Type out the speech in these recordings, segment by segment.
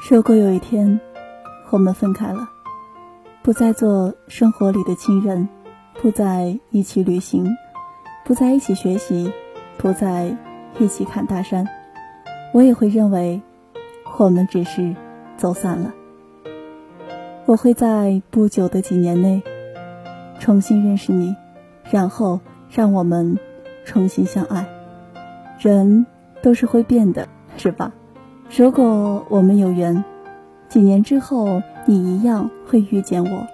如果有一天我们分开了，不再做生活里的亲人，不再一起旅行，不再一起学习，不再一起看大山，我也会认为我们只是走散了。我会在不久的几年内重新认识你，然后让我们重新相爱。人都是会变的，是吧？如果我们有缘，几年之后你一样会遇见我，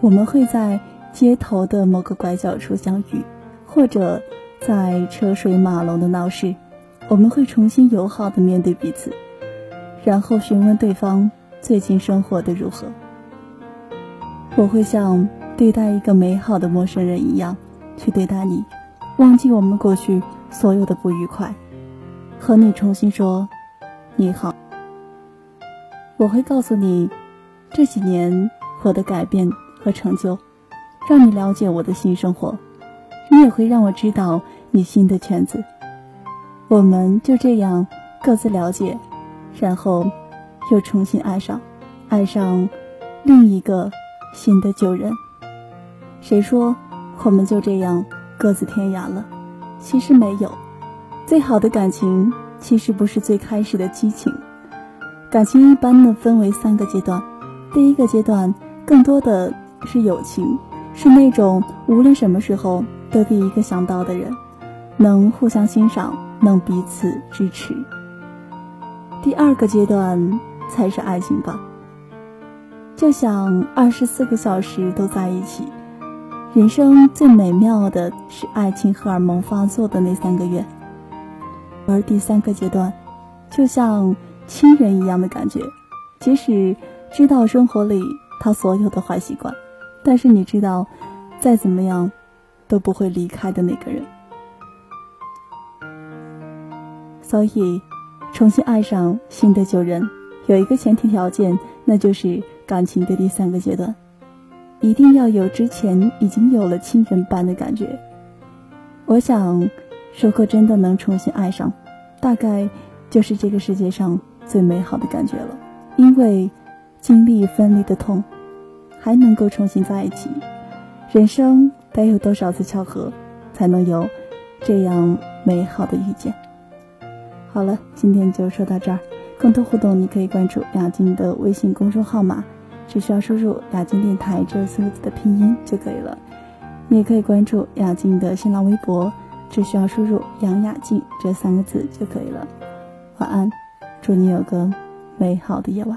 我们会在街头的某个拐角处相遇，或者在车水马龙的闹市，我们会重新友好的面对彼此，然后询问对方最近生活的如何。我会像对待一个美好的陌生人一样去对待你，忘记我们过去所有的不愉快，和你重新说。你好，我会告诉你这几年我的改变和成就，让你了解我的新生活。你也会让我知道你新的圈子。我们就这样各自了解，然后又重新爱上，爱上另一个新的旧人。谁说我们就这样各自天涯了？其实没有，最好的感情。其实不是最开始的激情，感情一般呢分为三个阶段。第一个阶段更多的是友情，是那种无论什么时候都第一个想到的人，能互相欣赏，能彼此支持。第二个阶段才是爱情吧，就想二十四个小时都在一起。人生最美妙的是爱情荷尔蒙发作的那三个月。而第三个阶段，就像亲人一样的感觉，即使知道生活里他所有的坏习惯，但是你知道，再怎么样都不会离开的那个人。所以，重新爱上新的旧人，有一个前提条件，那就是感情的第三个阶段，一定要有之前已经有了亲人般的感觉。我想。如果真的能重新爱上，大概就是这个世界上最美好的感觉了。因为经历分离的痛，还能够重新在一起，人生得有多少次巧合，才能有这样美好的遇见？好了，今天就说到这儿。更多互动，你可以关注雅静的微信公众号码，只需要输入“雅静电台”这四个字的拼音就可以了。你也可以关注雅静的新浪微博。只需要输入“杨雅静”这三个字就可以了。晚安，祝你有个美好的夜晚。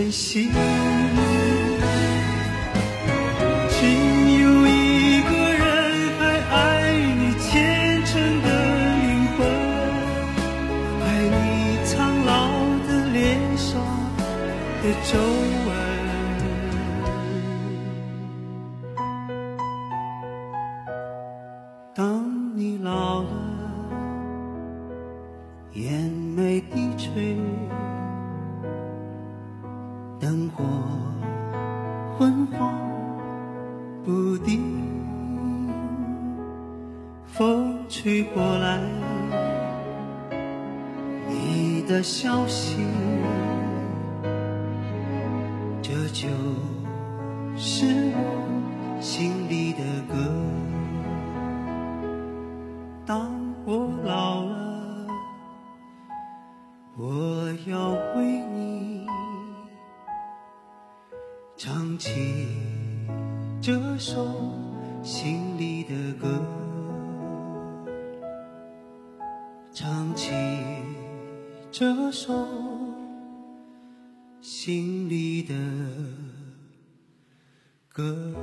珍惜。说不定，风吹过来，你的消息，这就是我。首心里的歌，唱起这首心里的歌。